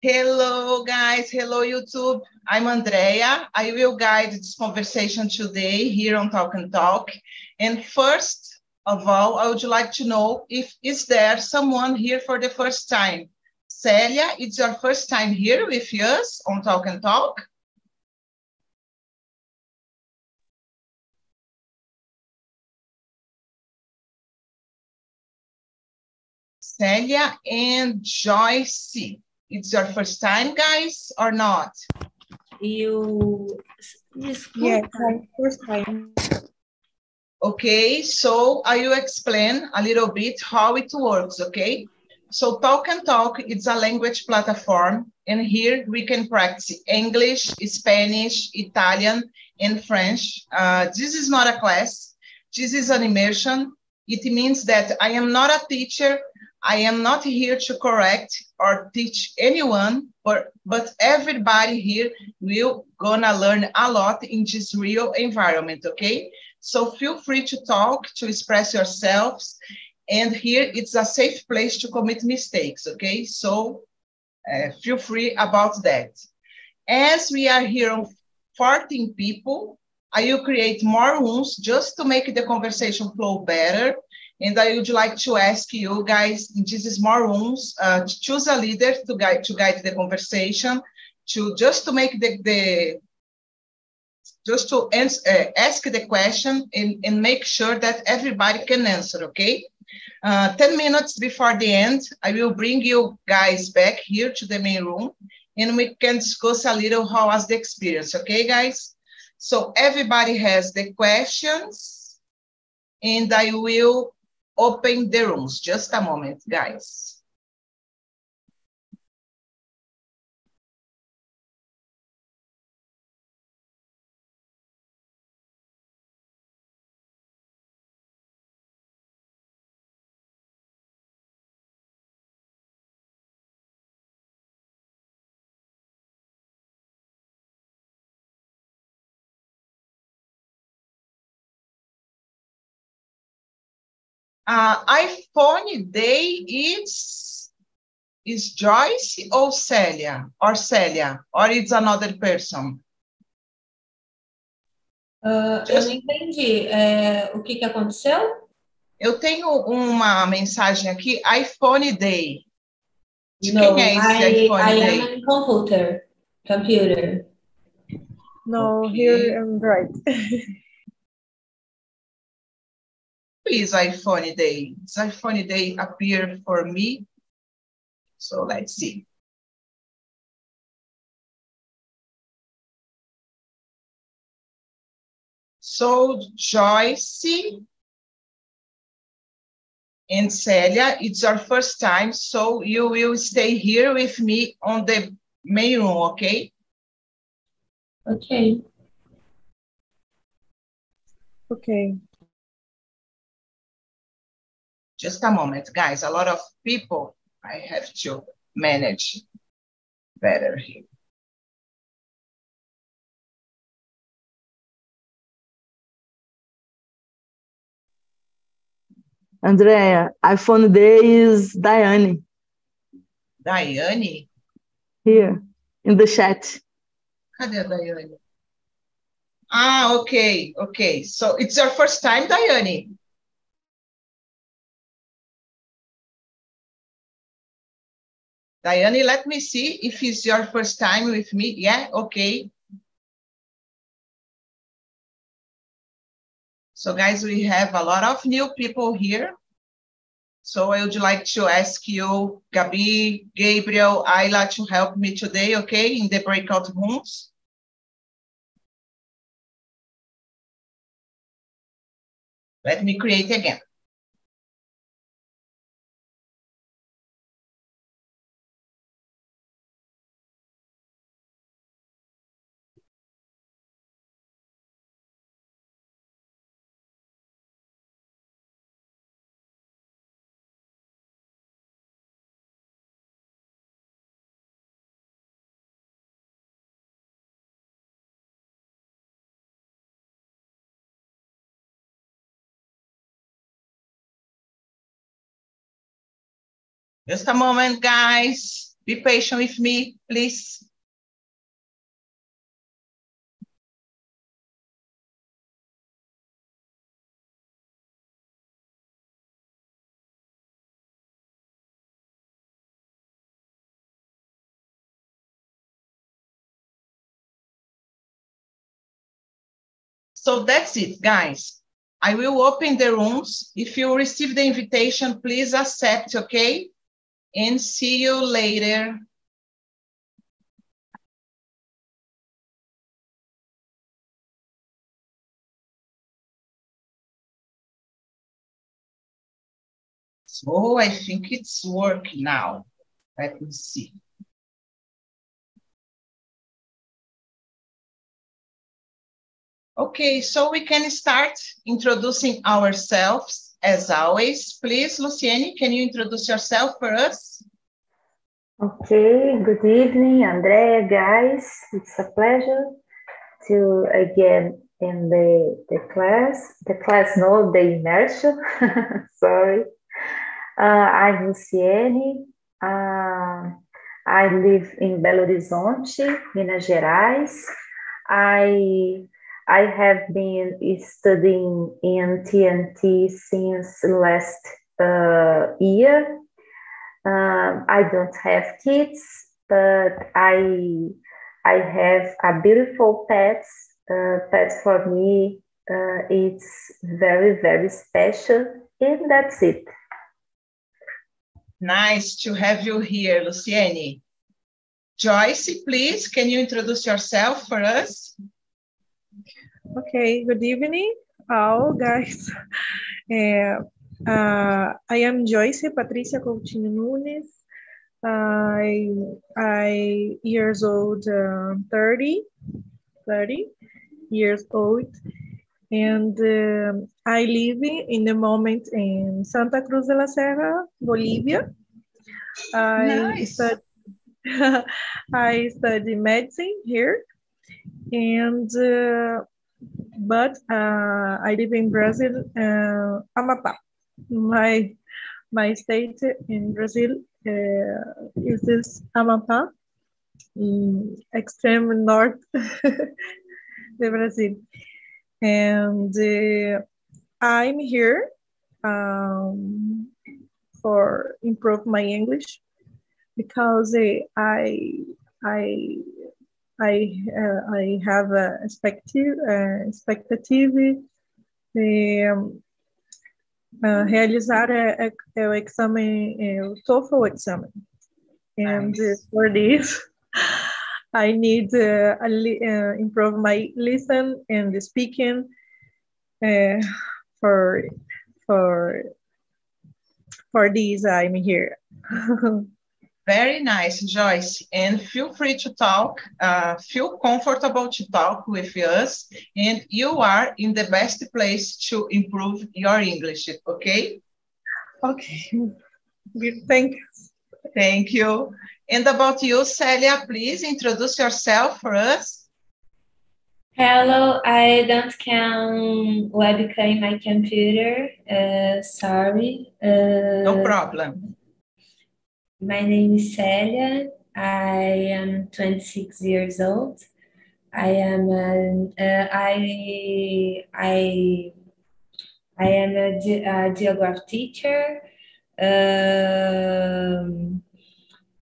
Hello, guys. Hello, YouTube. I'm Andrea. I will guide this conversation today here on Talk and Talk. And first of all, I would like to know if is there someone here for the first time? Celia, it's your first time here with us on Talk and Talk? Celia and Joyce. It's your first time, guys, or not? You, yeah, first time. Okay, so I will explain a little bit how it works, okay? So Talk and Talk, it's a language platform, and here we can practice English, Spanish, Italian, and French. Uh, this is not a class, this is an immersion. It means that I am not a teacher, I am not here to correct or teach anyone, but, but everybody here will gonna learn a lot in this real environment, okay? So feel free to talk, to express yourselves. And here it's a safe place to commit mistakes, okay? So uh, feel free about that. As we are here on 14 people, I will create more rooms just to make the conversation flow better and I would like to ask you guys in these small rooms uh, to choose a leader to guide to guide the conversation, to just to make the, the just to uh, ask the question and, and make sure that everybody can answer, okay? Uh, 10 minutes before the end, I will bring you guys back here to the main room and we can discuss a little how was the experience, okay, guys? So everybody has the questions and I will open the rooms. Just a moment, guys. Uh, iPhone Day is is Joyce ou Célia? Or Célia? Or it's another person? Uh, eu não entendi. É, o que, que aconteceu? Eu tenho uma mensagem aqui, iPhone Day. De no, quem é esse I, iPhone I Day? I am computer. Computer. No, okay. here I'm right. Please, iPhone Day. Does iPhone Day appear for me? So let's see. So Joyce and Celia, it's our first time, so you will stay here with me on the main room, okay? Okay. Okay. Just a moment, guys. A lot of people I have to manage better here. Andrea, iPhone day is Diane. Diane? Here, in the chat. Cadê a Diane? Ah, okay, okay. So it's your first time, Diane? Diane, let me see if it's your first time with me. Yeah, okay. So guys, we have a lot of new people here. So I would like to ask you, Gabi, Gabriel, Ayla, to help me today, okay, in the breakout rooms. Let me create again. Just a moment, guys. Be patient with me, please. So that's it, guys. I will open the rooms. If you receive the invitation, please accept, okay? And see you later. So I think it's working now. Let me see. Okay, so we can start introducing ourselves as always. Please, Luciene, can you introduce yourself for us? Okay, good evening, Andrea, guys. It's a pleasure to again in the, the class, the class, no, the immersion, sorry. Uh, I'm Luciene. Uh, I live in Belo Horizonte, Minas Gerais. I I have been studying in TNT since last uh, year. Um, I don't have kids, but I I have a beautiful pet. Uh, pet for me, uh, it's very very special, and that's it. Nice to have you here, Luciene. Joyce, please, can you introduce yourself for us? Okay, good evening, all guys. Uh, uh, I am Joyce Patricia Coutinho Nunes. I I years old, uh, 30, 30 years old, and uh, I live in the moment in Santa Cruz de la Serra, Bolivia. I nice. study, I study medicine here, and uh, but uh, I live in Brazil, uh, Amapá. My my state in Brazil uh, is this Amapá, extreme north de Brazil, and uh, I'm here um, for improve my English because uh, I I I uh, I have a expectative uh, expectative de uh, realizar é, é, o exame o TOEFL exame and nice. for this I need uh, uh, improve my listen and speaking uh, for for for this I'm here. Very nice, Joyce. And feel free to talk, uh, feel comfortable to talk with us. And you are in the best place to improve your English, okay? Okay, thank you. Thank you. And about you, Celia, please introduce yourself for us. Hello, I don't can webcam in my computer. Uh, sorry. Uh, no problem. My name is Celia. I am 26 years old. I am a, uh, I I I am a, ge a geography teacher. Um,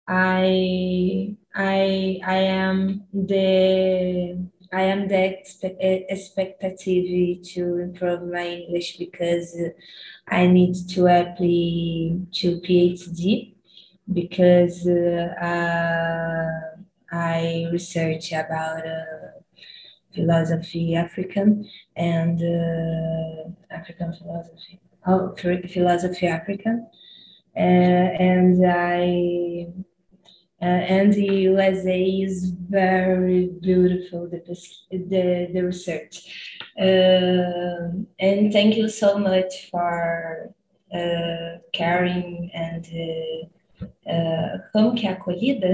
I I I am the I am the expect, expectative to improve my English because I need to apply to PhD because uh, I research about uh, philosophy African and uh, African philosophy, oh, philosophy African, uh, and I uh, and the USA is very beautiful the the, the research, uh, and thank you so much for caring and uh, como que é acolhida?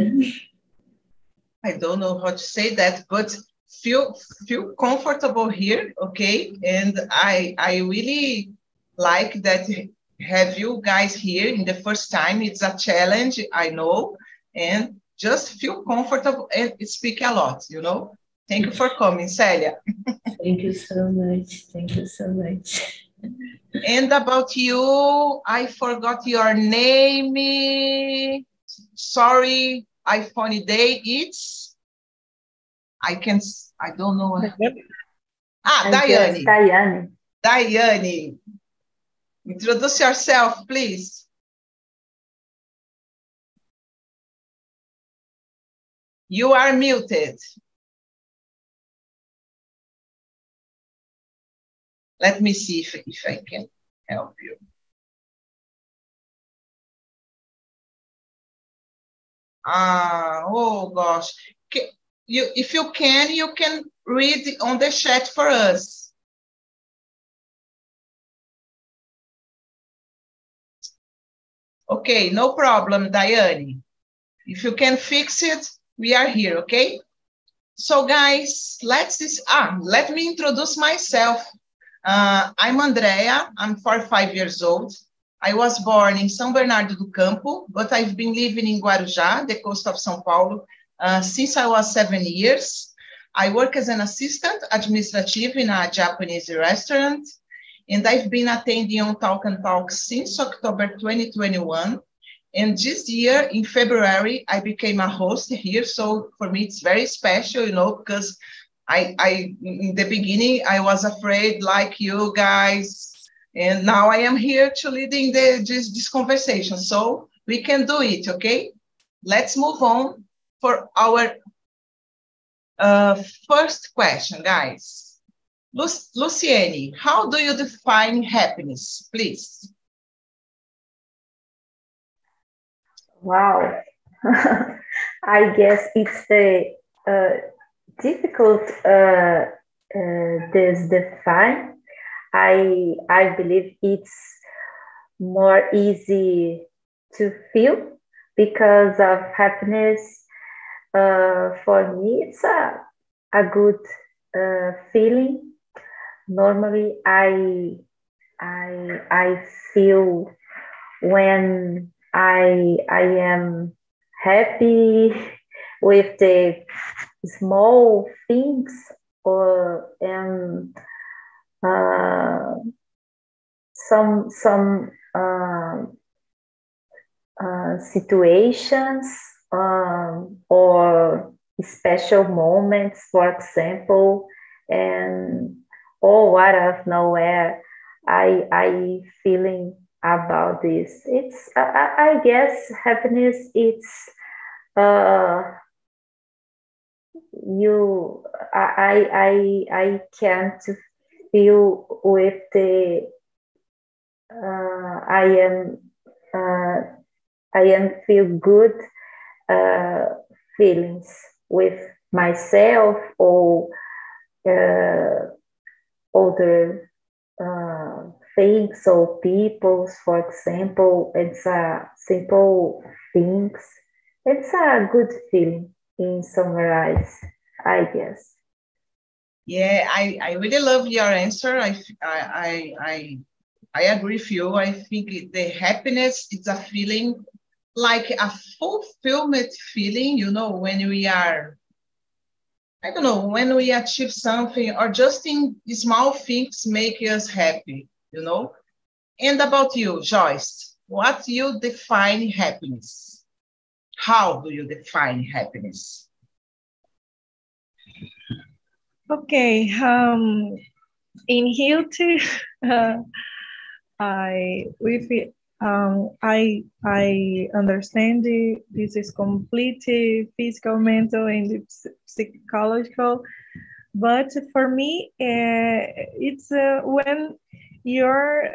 I don't know how to say that, but feel feel comfortable here, okay? And I I really like that have you guys here in the first time. It's a challenge, I know, and just feel comfortable and speak a lot, you know? Thank you for coming, Celia. Thank you so much. Thank you so much. And about you, I forgot your name. Sorry, iPhone day. It's, I can, I don't know. Ah, Daiane. Daiane. Daiane. Introduce yourself, please. You are muted. Let me see if, if I can help you. Ah, oh gosh. You, if you can, you can read on the chat for us. Okay, no problem, Diane. If you can fix it, we are here, okay? So guys, let's ah, let me introduce myself. Uh, I'm Andrea, I'm 45 years old. I was born in São Bernardo do Campo, but I've been living in Guarujá, the coast of São Paulo, uh, since I was seven years. I work as an assistant administrative in a Japanese restaurant, and I've been attending on Talk and Talk since October 2021. And this year, in February, I became a host here. So for me, it's very special, you know, because I, I in the beginning, I was afraid, like you guys, and now I am here to leading the, this, this conversation. So we can do it, okay? Let's move on for our uh, first question, guys. Lu Luciene, how do you define happiness, please? Wow. I guess it's the uh, difficult uh, uh, this define. I I believe it's more easy to feel because of happiness. Uh, for me, it's a a good uh, feeling. Normally, I I I feel when I I am happy with the small things or and uh, some some uh, uh, situations um, or special moments, for example, and oh, out of nowhere, I I feeling about this. It's I, I guess happiness. It's uh, you. I I I can't feel with the. Uh, I am. Uh, I am feel good uh, feelings with myself or uh, other uh, things or peoples, for example. It's a simple things. It's a good feeling in summarize, I guess. Yeah, I, I really love your answer. I, I, I, I agree with you. I think the happiness is a feeling like a fulfillment feeling, you know, when we are, I don't know, when we achieve something or just in small things make us happy, you know. And about you, Joyce, what you define happiness? How do you define happiness? Okay, um, in Hilti, uh, I with um, I I understand the, this is completely physical, mental, and psychological, but for me, uh, it's uh, when you're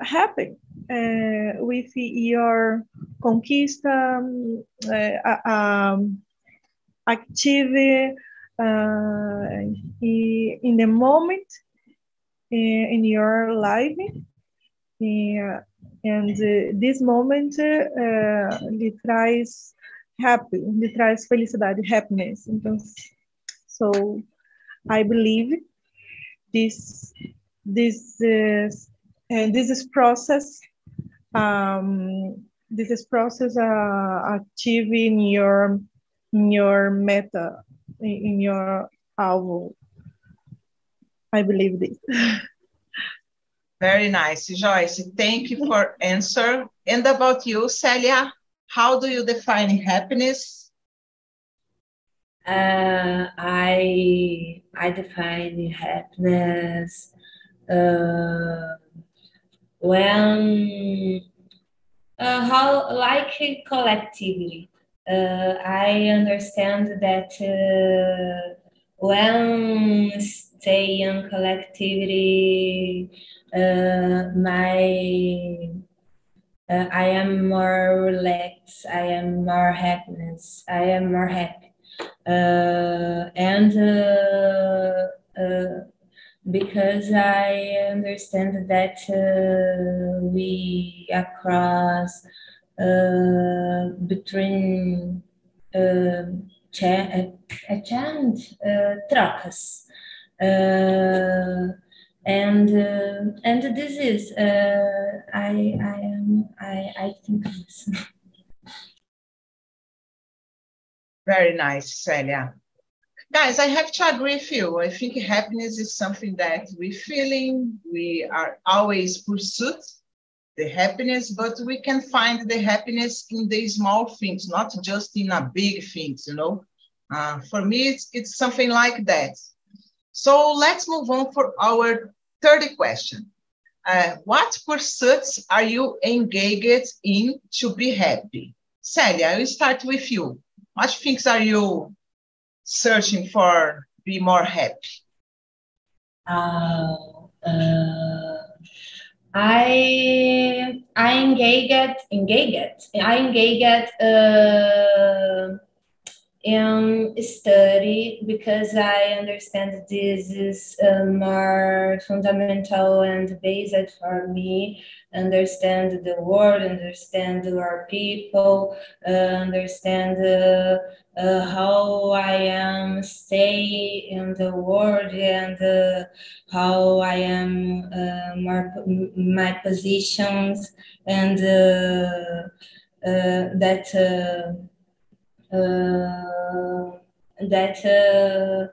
happy uh, with your conquista, um, uh, um, active uh, in the moment uh, in your life. Uh, and uh, this moment uh, lhe traz happy, lhe traz felicidade, happiness. Então, so I believe this this is and this is process um, this is process uh, achieving your your meta in your alvo. I believe this. Very nice, Joyce. Thank you for answer. And about you, Celia, how do you define happiness? Uh, I I define happiness uh, when uh, how like collectively. Uh, I understand that uh, when stay in collectivity, uh, my uh, I am more relaxed. I am more happiness. I am more happy, uh, and because I understand that uh, we across between cha- chant trocas and uh, and this is uh, I I am I I think this. Very nice, Celia. Guys, I have to agree with you. I think happiness is something that we feeling, we are always pursuit the happiness, but we can find the happiness in the small things, not just in a big things, you know. Uh, for me, it's, it's something like that. So let's move on for our third question. Uh, what pursuits are you engaged in to be happy? Celia, I will start with you. What things are you searching for be more happy? Uh, uh, I I engaged engaged I engaged uh, in study because I understand this is uh, more fundamental and basic for me. Understand the world, understand our people, uh, understand uh, uh how I am stay in the world and uh, how I am uh, more my positions and that uh, that uh,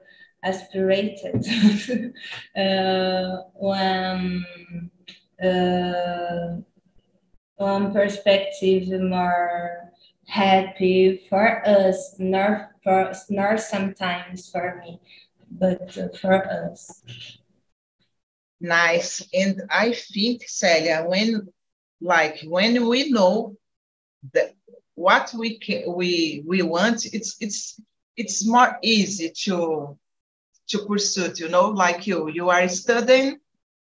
aspirated. Uh, when one perspective more happy for us, not for not sometimes for me, but for us. Nice. And I think, Celia, when like when we know that what we can, we we want it's it's it's more easy to to pursue you know like you you are studying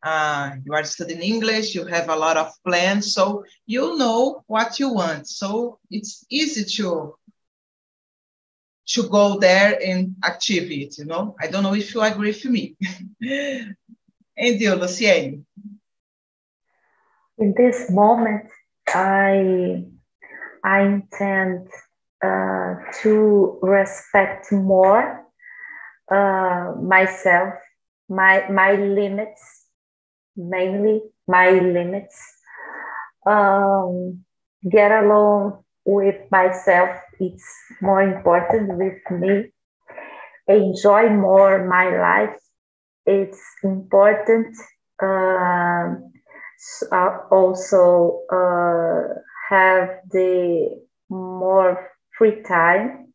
uh, you are studying english you have a lot of plans so you know what you want. So it's easy to to go there and achieve it you know? I don't know if you agree with me. And you luciene? In this moment i I intend uh, to respect more uh, myself, my my limits, mainly my limits. Um, get along with myself. It's more important with me. Enjoy more my life. It's important. Uh, also uh, have the more free time.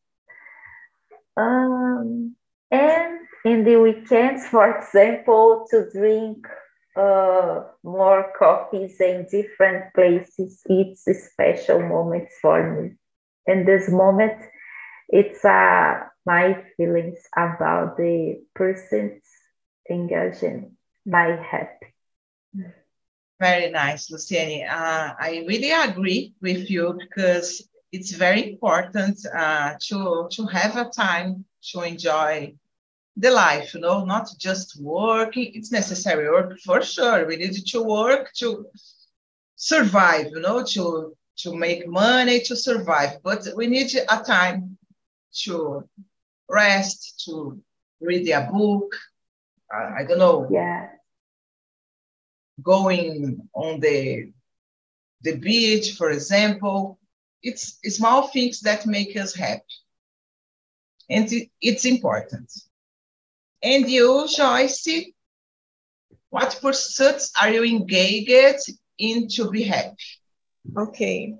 Um, and in the weekends, for example, to drink uh, more coffees in different places, it's a special moment for me. And this moment, it's uh, my feelings about the person's engaging my happy. Very nice, Luciene. Uh, I really agree with you because it's very important uh, to to have a time to enjoy the life. You know, not just working. It's necessary work for sure. We need to work to survive. You know, to to make money to survive. But we need a time to rest, to read a book. Uh, I don't know. Yeah going on the the beach, for example. It's small things that make us happy. And it's important. And you, Joyce, what pursuits are you engaged in to be happy? Okay.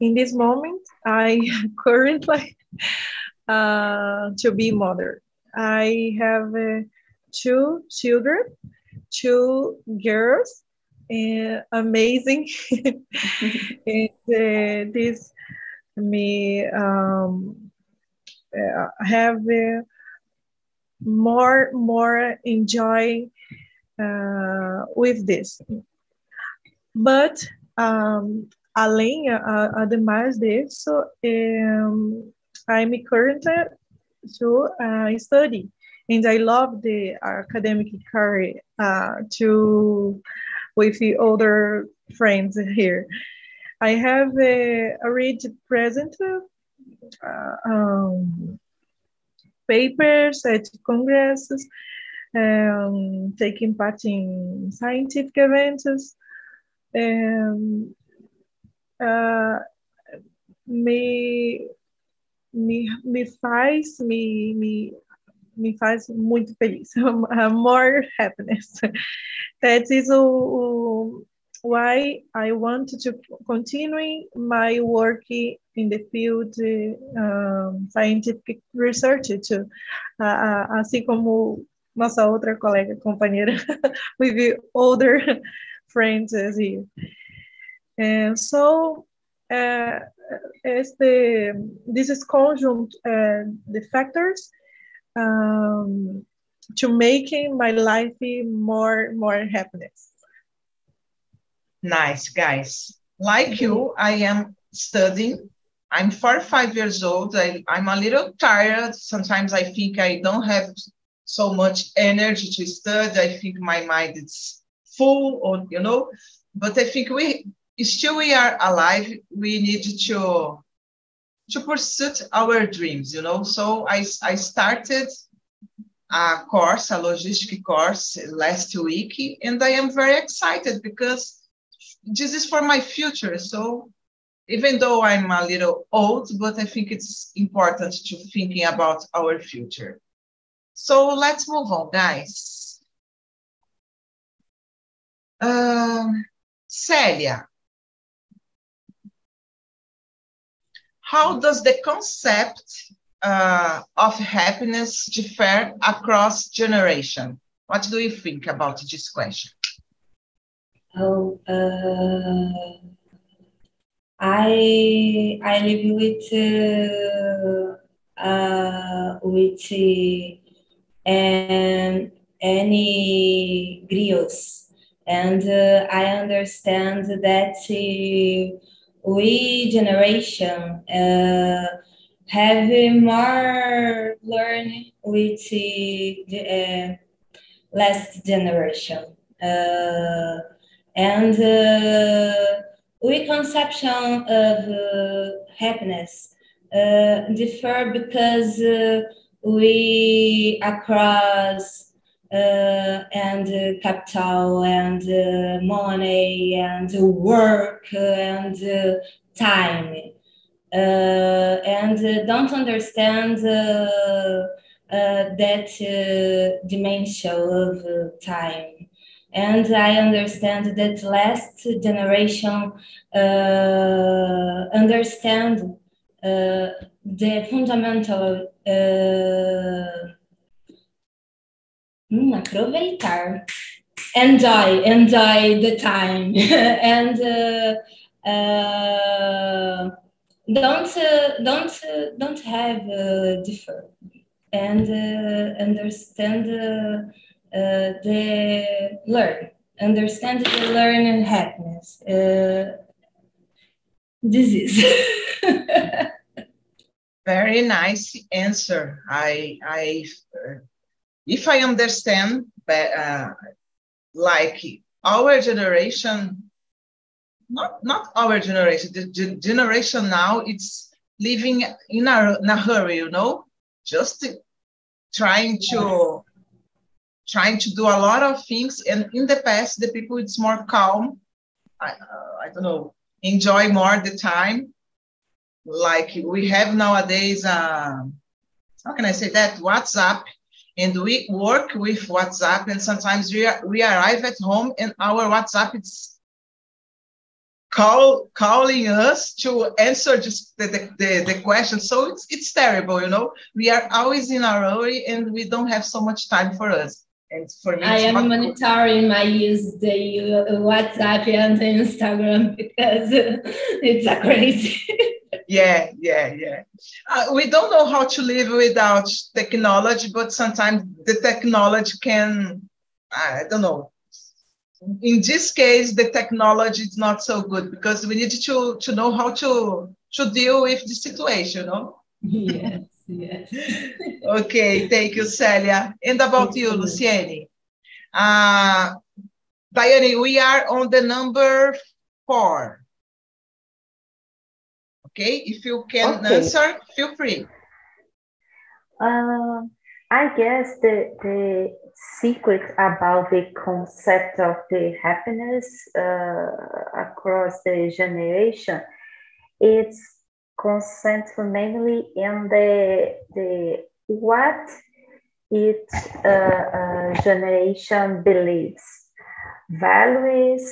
In this moment, I currently uh, to be mother. I have uh, two children, two girls, uh, amazing. and uh, this me um, uh, have uh, more more enjoy uh, with this. But um, além, ademais disso, um, I'm currently to uh, study and I love the academic career uh, to with the other friends here. I have a, a read present uh, um, papers at congresses, um, taking part in scientific events. Um, uh, me, me, me faz, me, me me faz muito feliz. More happiness. That is why I want to continue my work in the field um, scientific research too. Uh, assim como nossa outra colega, companheira, with older friends here. And so uh, this is conjunct uh, the factors um, to making my life more more happiness. Nice, guys. Like you, I am studying. I'm 45 years old. I, I'm a little tired. Sometimes I think I don't have so much energy to study. I think my mind is full, or you know. But I think we still we are alive. We need to to pursue our dreams, you know. So I, I started a course, a logistic course last week, and I am very excited because this is for my future. So even though I'm a little old, but I think it's important to thinking about our future. So let's move on, guys. Um, Celia, how does the concept uh, of happiness differ across generation? What do you think about this question? Oh, uh, I I live with uh, uh, with uh, any griots, and uh, I understand that uh, we generation uh, have more learn with the last generation. Uh, and uh, we conception of uh, happiness uh, differ because we across uh, and uh, capital and uh, money and work and time. And don't understand that dimension of time and I understand that last generation uh, understand uh, the fundamental uh, Mm, aproveitar. Enjoy, enjoy the time. and uh, uh, don't, uh, don't, uh, don't have uh, differ and uh, the learn. Understand the learn and happiness. this is. Very nice answer. I, I if I understand, but uh, like our generation, not not our generation, the generation now, it's living in a, in a hurry, you know, just trying to trying to do a lot of things. And in the past, the people it's more calm, I, uh, I don't know, enjoy more the time. Like we have nowadays, uh, how can I say that? WhatsApp, and we work with WhatsApp, and sometimes we, are, we arrive at home and our WhatsApp is call calling us to answer just the, the, the, the, question. So it's it's terrible, you know. We are always in a hurry and we don't have so much time for us. And for me, I am monitoring my use the WhatsApp and Instagram because it's a crazy. yeah, yeah, yeah. Uh, we don't know how to live without technology, but sometimes the technology can, I don't know, in this case, the technology is not so good because we need to, to know how to, to deal with the situation, no? Yes, yes. okay, thank you, Celia. And about thank you, you, Luciene. Uh, Diane, we are on the number four. Okay, if you can okay. answer, feel free. Uh, I guess the, the secret about the concept of the happiness uh, across the generation it's concentrated mainly in the the what each uh, uh, generation believes. Values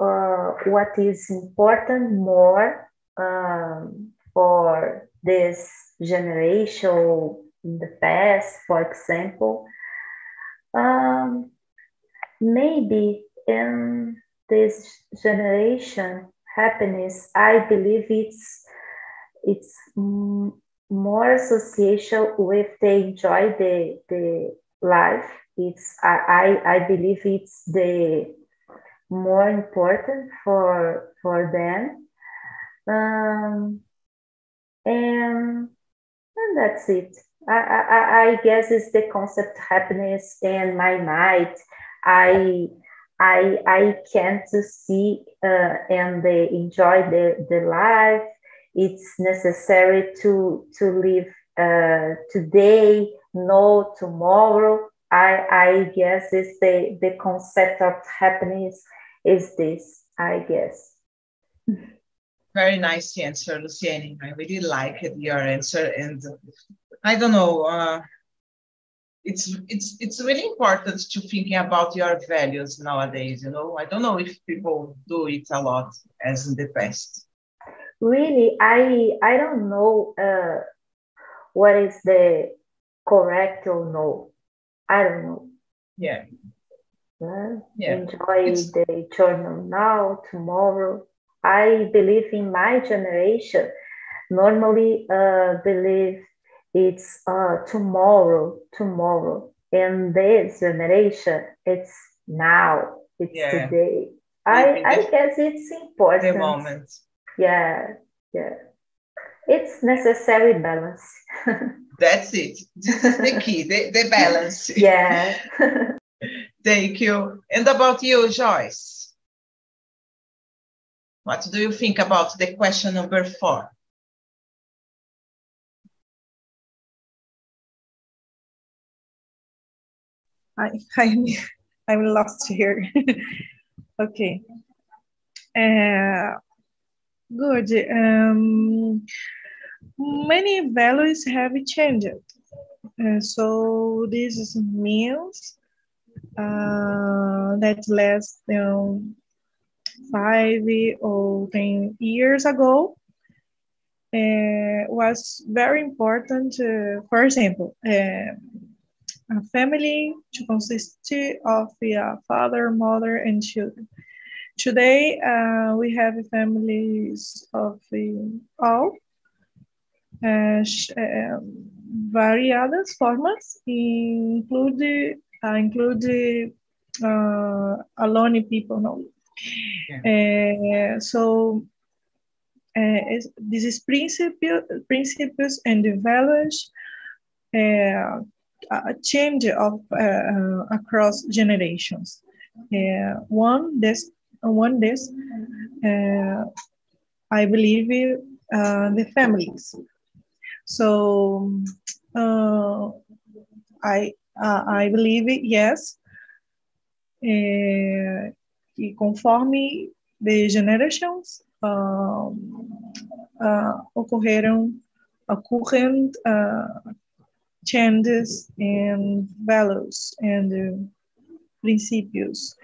uh, what is important more um, for this generation in the past for example um, maybe in this generation, happiness, I believe it's it's more association with the enjoy the the life. It's I I, I believe it's the more important for for them. Um, and and that's it. I, I, I guess it's the concept happiness in my mind. I I I can't see uh, and they enjoy the, the life. It's necessary to to live uh, today, no tomorrow. I I guess it's the the concept of happiness is this. I guess. Very nice answer, Luciene. I really like your answer and I don't know. Uh, it's it's it's really important to thinking about your values nowadays. You know, I don't know if people do it a lot as in the past. Really, I I don't know uh, what is the correct or no. I don't know. Yeah. Uh, yeah. Enjoy it's... the journal now, tomorrow. I believe in my generation. Normally, uh, believe it's uh, tomorrow, tomorrow. In this generation, it's now, it's yeah. today. I, I guess it's important. The moment. Yeah, yeah. It's necessary balance. That's it. This is the key, the, the balance. Yeah. Thank you. And about you, Joyce? What do you think about the question number four? I, I'm, I'm lost here. okay. Uh, good. Um, many values have changed. Uh, so this means uh, that less than five or 10 years ago uh, was very important. Uh, for example, uh, a family to consist of a father, mother, and children. Today, uh, we have families of all uh, variadas formas, include uh, include uh, alone people. No? Yeah. Uh, so uh, this is principle, principles and values uh, change of uh, uh, across generations. Uh, one this one this I believe the families. So I I believe it, yes. e conforme the generations um, uh, ocorreram occurring uh, changes in values and uh, principles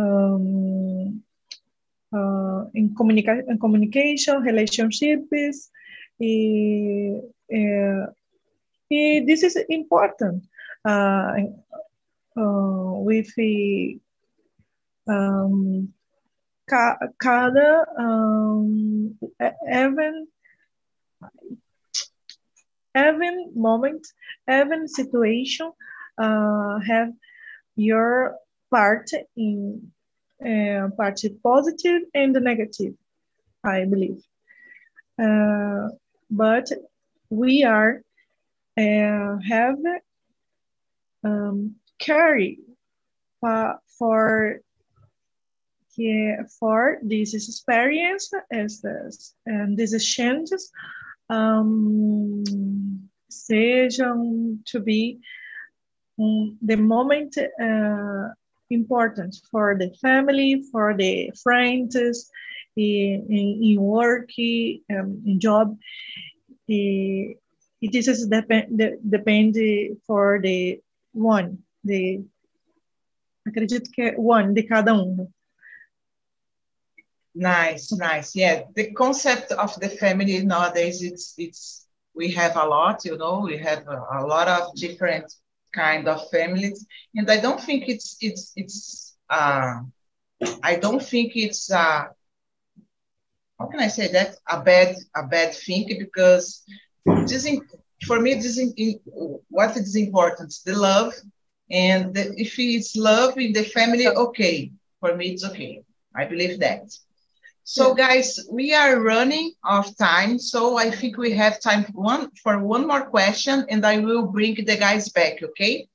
um, uh, in, communica communication, relationships. Uh, this is important uh, uh, with um, ca cada um, even even moment, even situation uh, have your part in uh, part positive and negative, I believe. Uh, but we are uh, have um, carry uh, for yeah, for this experience as this, and these changes um, sejam to be um, the moment uh, important for the family, for the friends, in, in work, um, in job. it is depend, depend for the one, the acredito que one de cada um. Nice, nice. Yeah, the concept of the family nowadays, it's it's we have a lot, you know, we have a, a lot of different kind of families, and I don't think it's it's it's uh, I don't think it's uh, how can I say that? A bad a bad thing because this in, for me this is in, what is important? The love. And the, if it's love in the family okay. For me it's okay. I believe that. So guys, we are running of time. So I think we have time for one, for one more question and I will bring the guys back, okay?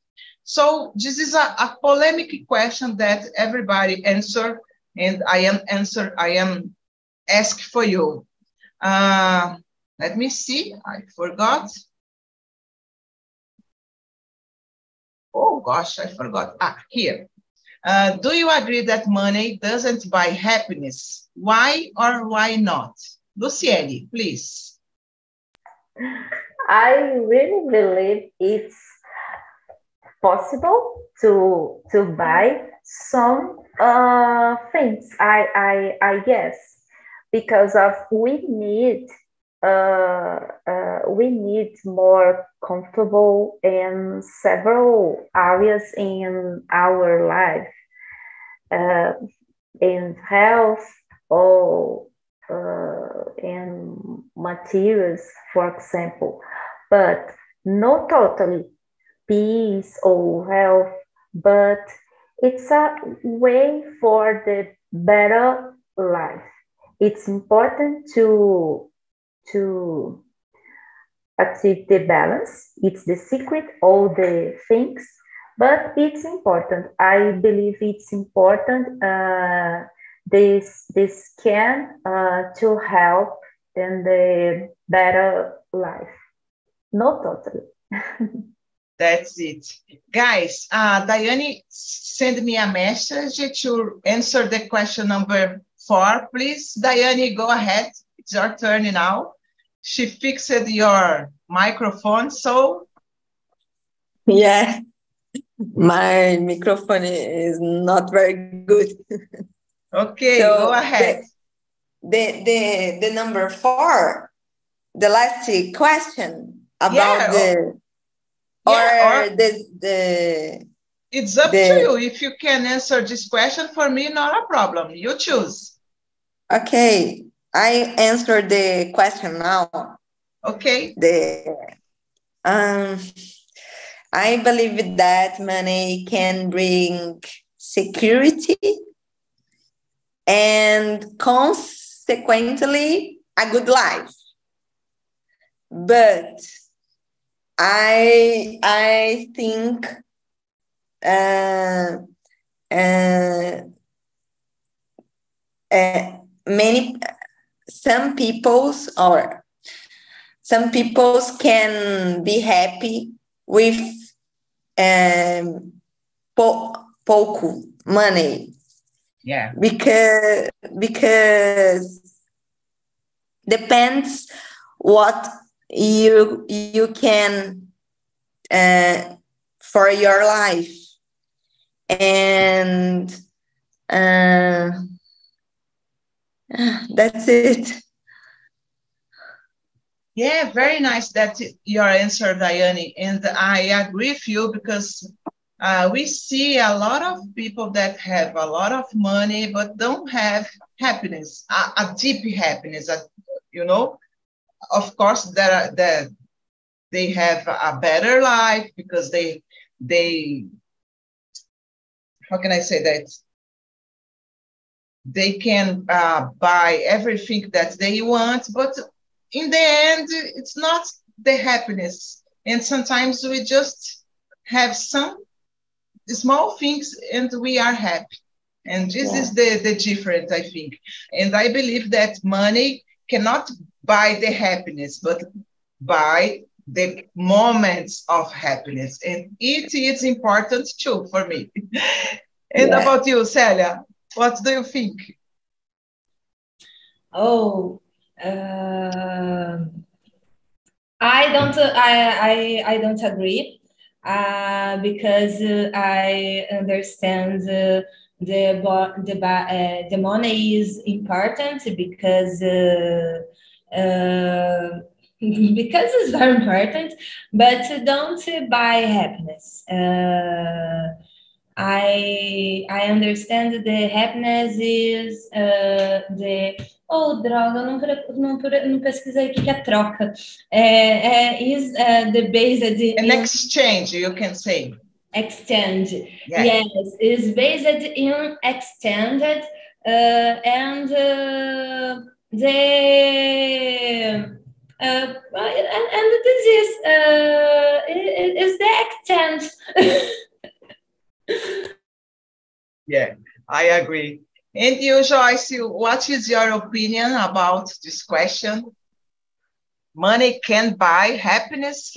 So this is a, a polemic question that everybody answer and I am answer, I am ask for you. Uh, let me see, I forgot. Oh gosh, I forgot. Ah, here. Uh, do you agree that money doesn't buy happiness? Why or why not? Luciene, please. I really believe it's possible to to buy some uh, things. I, I I guess because of we need we need more comfortable in several areas in our life, uh, in health or uh, in materials, for example, but not totally peace or health, but it's a way for the better life. It's important to to achieve the balance. It's the secret, all the things, but it's important. I believe it's important. Uh, this this can uh, to help in the better life. Not totally. That's it. Guys, uh, Diane send me a message to answer the question number four, please. Diane, go ahead. It's your turn now. She fixed your microphone, so. Yeah, my microphone is not very good. Okay, so go ahead. The, the, the, number four, the last question about yeah, the, oh. or, yeah, or the, the, it's up the, to you. If you can answer this question for me, not a problem. You choose. Okay. I answered the question now. Okay. The um, I believe that money can bring security and consequently a good life. But I I think uh, uh, uh, many some people's or some people's can be happy with um, po- pouco money Yeah. Because because depends what you you can uh, for your life and uh, that's it. Yeah very nice that your answer diane and i agree with you because uh, we see a lot of people that have a lot of money but don't have happiness a, a deep happiness a, you know. Of course are that they have a better life because they they how can i say that they can uh, buy everything that they want but in the end it's not the happiness. And sometimes we just have some small things and we are happy. And this yeah. is the the difference i think. And i believe that money cannot buy the happiness but buy the moments of happiness. And it is important too for me. And yeah. about you celia what do you think oh uh, i don't i i, I don't agree uh, because uh, i understand uh, the the uh, the money is important because because it's very important, but don't buy happiness. Uh, I I understand the happiness is uh, the oh droga não não, não pesquisei o que é troca. É, é is uh, the based an in, exchange you can say. Extend. Yes. Is based in extended uh, and uh, the uh, and, and this is uh, is the extent. yeah, I agree. And you, Joyce, what is your opinion about this question? Money can buy happiness?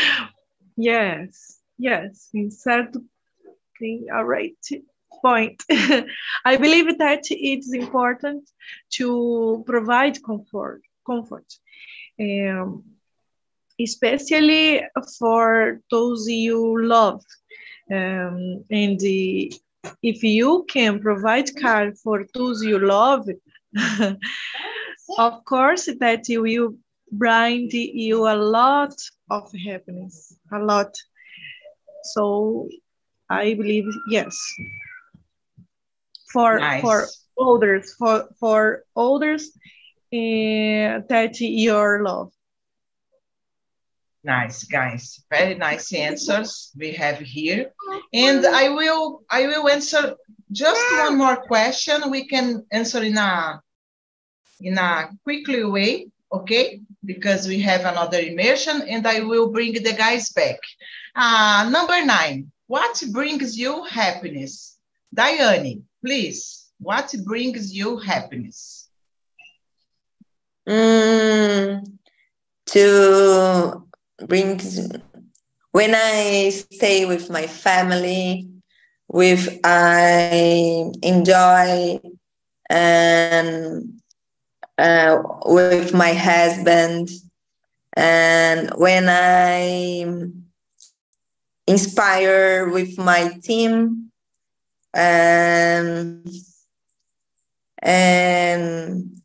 yes, yes, in certain thing, all right point. I believe that it's important to provide comfort, comfort, um, especially for those you love. Um, and the, if you can provide care for those you love, of course that will bring you a lot of happiness, a lot. So I believe yes for nice. for others for for others uh, that your love nice guys very nice answers we have here. And i will i will answer just one more question. We can answer in a in a quickly way okay? Because we have another immersion and i will bring the guys back. Uh number nine what brings you happiness? Diane Please, what brings you happiness? Mm, to bring when I stay with my family, with I enjoy and uh, with my husband, and when I inspire with my team um, and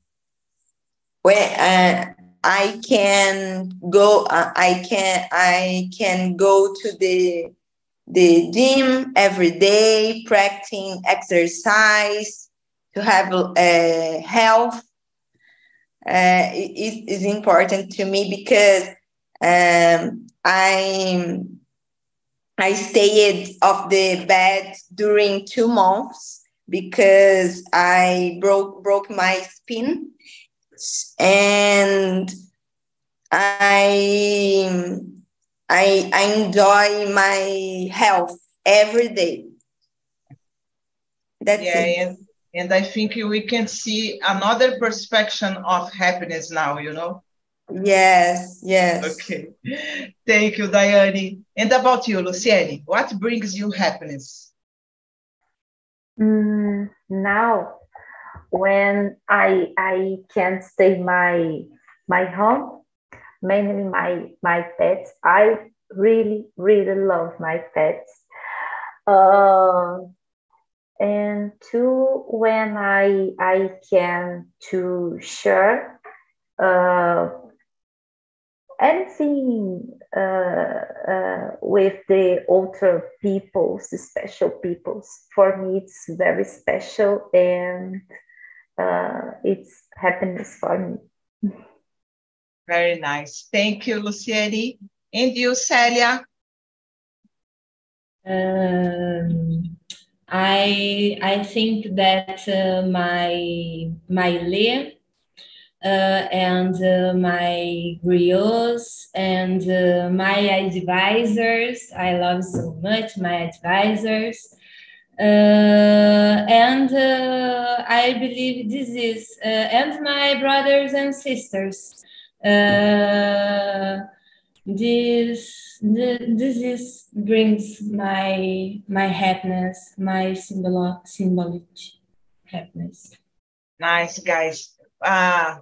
when uh, I can go, uh, I can I can go to the the gym every day, practicing exercise to have uh, health. Uh, it is important to me because um, I'm I stayed off the bed during two months because I broke broke my spine and I I, I enjoy my health every day. That's yeah, it. And, and I think we can see another perspective of happiness now, you know. Yes, yes. Okay. Thank you, Diane. And about you, Luciene, what brings you happiness? Mm, now when I I can stay my my home, mainly my my pets. I really really love my pets. Uh, and two, when I I can to share uh, anything uh, uh, with the peoples, the special peoples. For me, it's very special and uh, it's happiness for me. Very nice. Thank you, Luciene. And you, Celia? Um, I I think that uh, my my Lê uh, and uh, my griots and uh, my advisors. I love so much my advisors. Uh, and uh, I believe this is, uh, and my brothers and sisters. this, this is brings my my happiness, my symbol symbolic happiness. Nice, guys. Uh,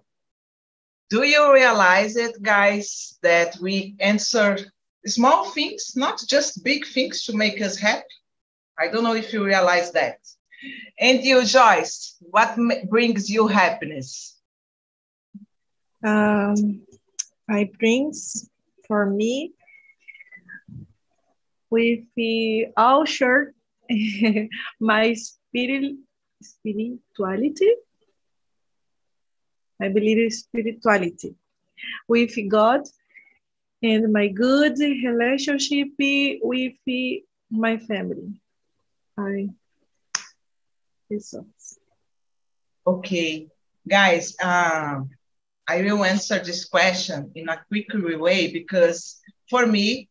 do you realize it, guys, that we answer small things, not just big things to make us happy? I don't know if you realize that. And you, Joyce, what brings you happiness? Um, I brings for me with all sure my spirit spirituality I believe in spirituality with God and my good relationship with my family. I results. Okay, guys, um, I will answer this question in a quick way because for me,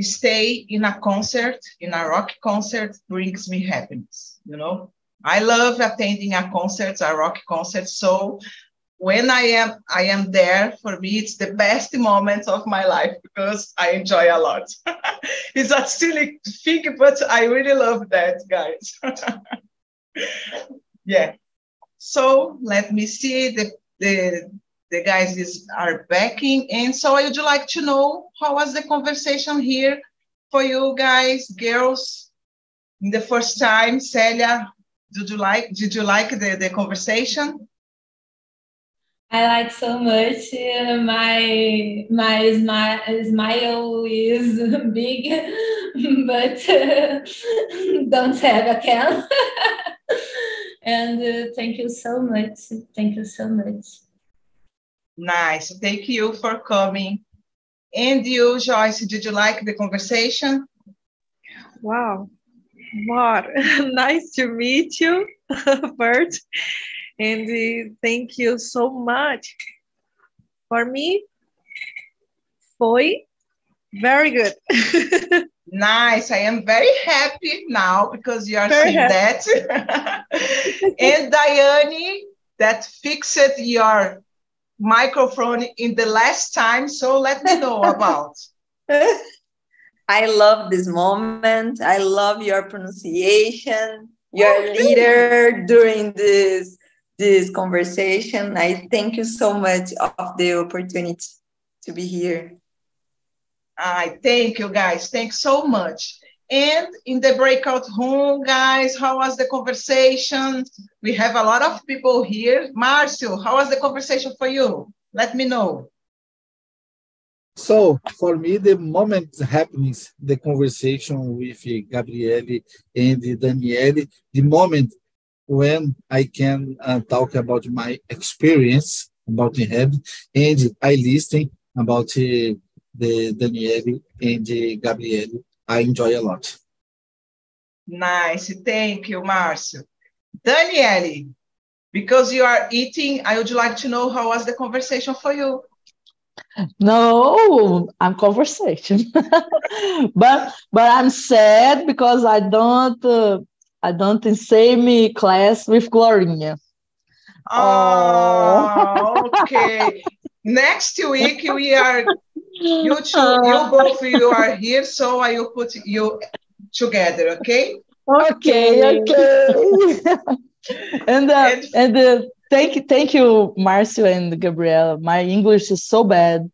stay in a concert, in a rock concert, brings me happiness. You know, I love attending a concert, a rock concert. So when I am I am there, for me it's the best moment of my life because I enjoy a lot. it's a silly thing, but I really love that, guys. yeah. So let me see the the the guys is are backing, and so I would like to know how was the conversation here for you guys, girls, in the first time. Celia, did you like did you like the, the conversation? I like so much. My my smile, smile is big, but uh, don't have a can. and uh, thank you so much. Thank you so much. Nice. Thank you for coming. And you, Joyce, did you like the conversation? Wow, Mar, nice to meet you, Bert. And uh, thank you so much. For me, foi very good. nice. I am very happy now because you are very saying happy. that. and Diane, that fixed your microphone in the last time. So let me know about. I love this moment. I love your pronunciation, your leader during this this conversation. I thank you so much of the opportunity to be here. I thank you guys. Thanks so much. And in the breakout room, guys, how was the conversation? We have a lot of people here. Marcio, how was the conversation for you? Let me know. So for me, the moment happens, the conversation with Gabriele and Daniele, the moment when I can uh, talk about my experience about the heaven and I listen about uh, the Daniele and uh, Gabriele. I enjoy a lot. Nice. Thank you, Marcio. Daniele, because you are eating, I would like to know how was the conversation for you? No, I'm conversation, but but I'm sad because I don't uh, I don't in same class with Glorinha. Oh, okay. Next week we are you two, you both you are here, so I will put you together, okay? Okay, okay. and uh, and, and uh, thank you, thank you, Marcio and Gabriela. My English is so bad.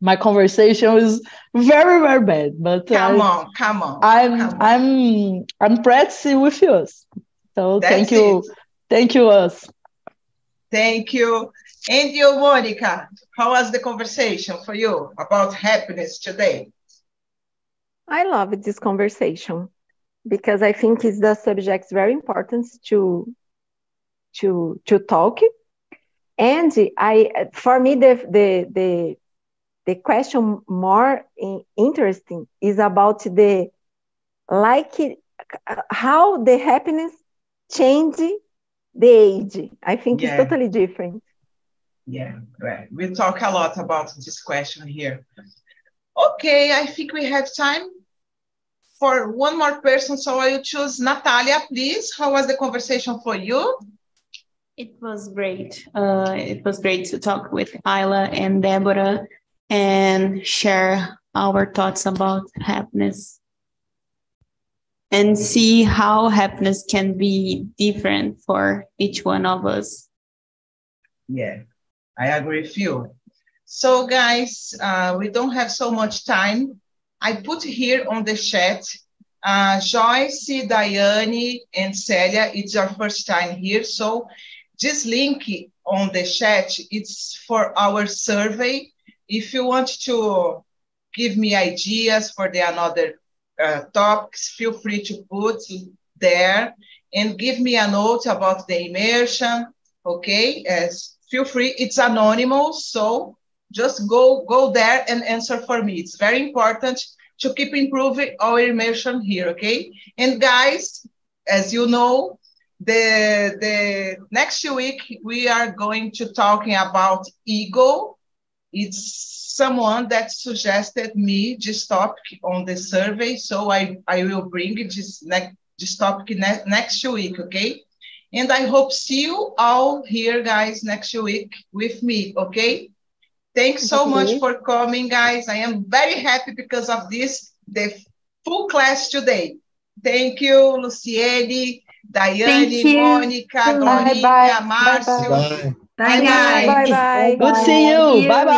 My conversation is very, very bad. But come I, on, come on. I'm come on. I'm I'm practicing with you. So That's thank you, it. thank you, us. Thank you. And you, Monica, how was the conversation for you about happiness today? I love this conversation because I think it's the subject very important to to to talk. And I, for me, the the the the question more interesting is about the like how the happiness change the age. I think yeah. it's totally different. Yeah, right. We talk a lot about this question here. Okay, I think we have time for one more person. So I will choose Natalia, please. How was the conversation for you? It was great. Uh, it was great to talk with Ayla and Deborah and share our thoughts about happiness and see how happiness can be different for each one of us. Yeah, I agree with you. So, guys, uh, we don't have so much time. I put here on the chat uh, Joyce, Diane, and Celia. It's your first time here. So, this link on the chat, it's for our survey. If you want to give me ideas for the another uh, topics, feel free to put there and give me a note about the immersion. Okay, as feel free. It's anonymous, so just go go there and answer for me. It's very important to keep improving our immersion here. Okay, and guys, as you know, the the next week we are going to talking about ego. It's someone that suggested me this topic on the survey. So I, I will bring this, next, this topic ne next week, okay? And I hope see you all here, guys, next week with me, okay? Thanks so okay. much for coming, guys. I am very happy because of this, the full class today. Thank you, Luciene, Diane, Monica, Glorinha, Márcio. Bye, bye. Bye, bye. Bye, bye. Good see you. Bye, bye.